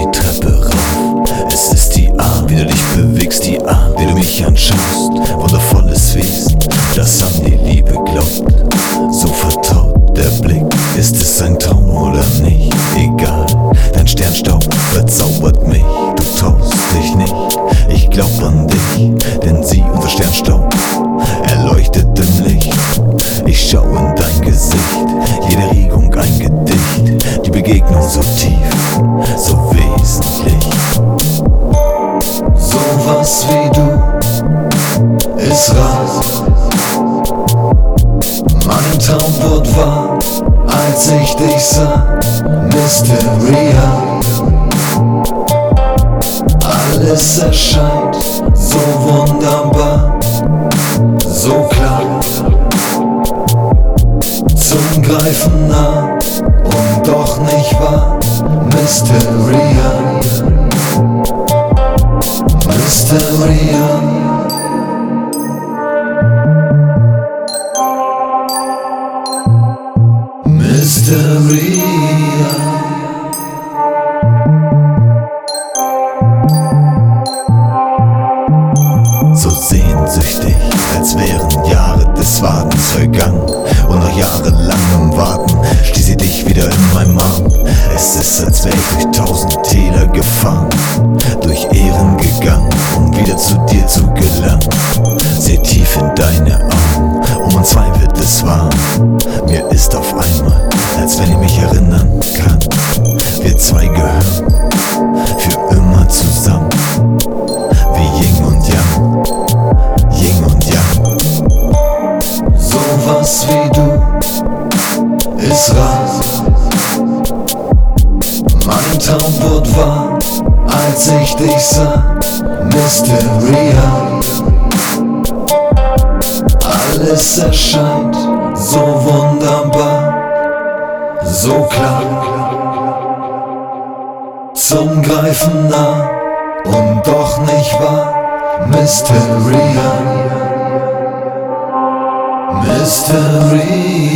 die Treppe rauf. Es ist die Art, wie du dich bewegst, die Art, wie du mich anschaust. Wundervolles Wesen, das an die Liebe glaubt. So vertraut der Blick, ist es ein Traum oder nicht? Egal, dein Sternstaub verzaubert mich. Du traust dich nicht, ich glaub an dich, denn sie, unser Sternstaub, erleuchtet im Licht. Ich schau in dein Gesicht, jede Regung ein Gedicht, die Begegnung so tief, Sowas wie du ist rar. Mein Traum wurde wahr, als ich dich sah. Mysteria. Alles erscheint so wunderbar, so klar. Zum Greifen nah und doch nicht wahr. Mysteria. So sehnsüchtig, als wären Jahre des Wartens vergangen. Und nach jahrelangem Warten stieß ich dich wieder in meinem Arm. Es ist, als wär ich durch tausend Täler gefahren, erinnern kann. Wir zwei gehören für immer zusammen, wie Yin und Yang. Yin und Yang. Sowas wie du ist rar. Mein Traum wurde wahr, als ich dich sah. Mysteria. Alles erscheint Zum Greifen nah und doch nicht wahr. Mysteria. Mysteria.